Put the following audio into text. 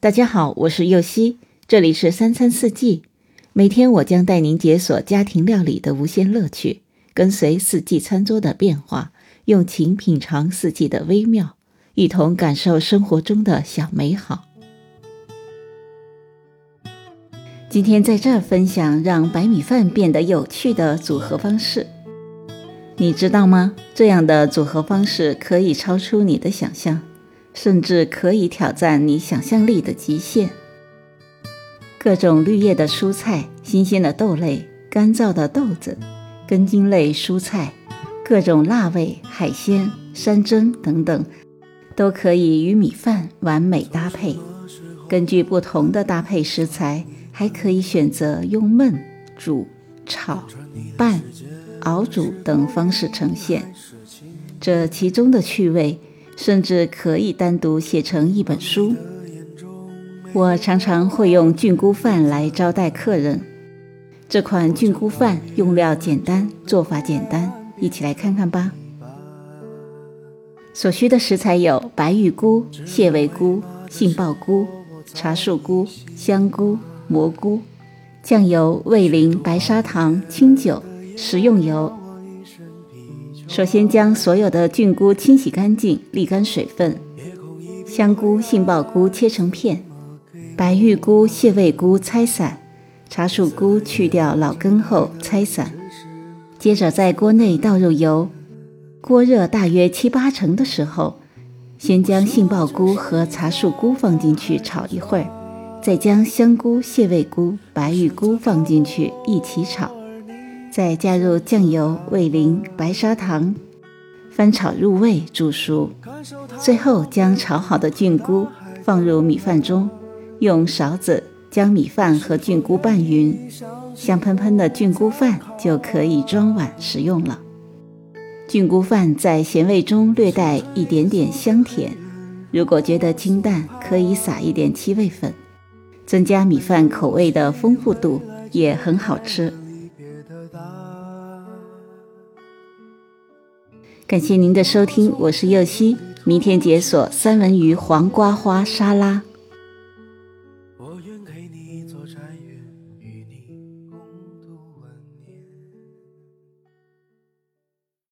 大家好，我是右希，这里是三餐四季。每天我将带您解锁家庭料理的无限乐趣，跟随四季餐桌的变化，用情品尝四季的微妙，一同感受生活中的小美好。今天在这儿分享让白米饭变得有趣的组合方式，你知道吗？这样的组合方式可以超出你的想象。甚至可以挑战你想象力的极限。各种绿叶的蔬菜、新鲜的豆类、干燥的豆子、根茎类蔬菜、各种辣味海鲜、山珍等等，都可以与米饭完美搭配。根据不同的搭配食材，还可以选择用焖、煮、炒、拌、熬煮等方式呈现。这其中的趣味。甚至可以单独写成一本书。我常常会用菌菇饭来招待客人。这款菌菇饭用料简单，做法简单，一起来看看吧。所需的食材有白玉菇、蟹味菇、杏鲍菇、茶树菇、香菇、蘑菇、酱油、味淋、白砂糖、清酒、食用油。首先将所有的菌菇清洗干净，沥干水分。香菇、杏鲍菇切成片，白玉菇、蟹味菇拆散，茶树菇去掉老根后拆散。接着在锅内倒入油，锅热大约七八成的时候，先将杏鲍菇和茶树菇放进去炒一会儿，再将香菇、蟹味菇、白玉菇放进去一起炒。再加入酱油、味淋、白砂糖，翻炒入味，煮熟。最后将炒好的菌菇放入米饭中，用勺子将米饭和菌菇拌匀，香喷喷的菌菇饭就可以装碗食用了。菌菇饭在咸味中略带一点点香甜，如果觉得清淡，可以撒一点七味粉，增加米饭口味的丰富度，也很好吃。感谢您的收听，我是右希，明天解锁三文鱼黄瓜花沙拉。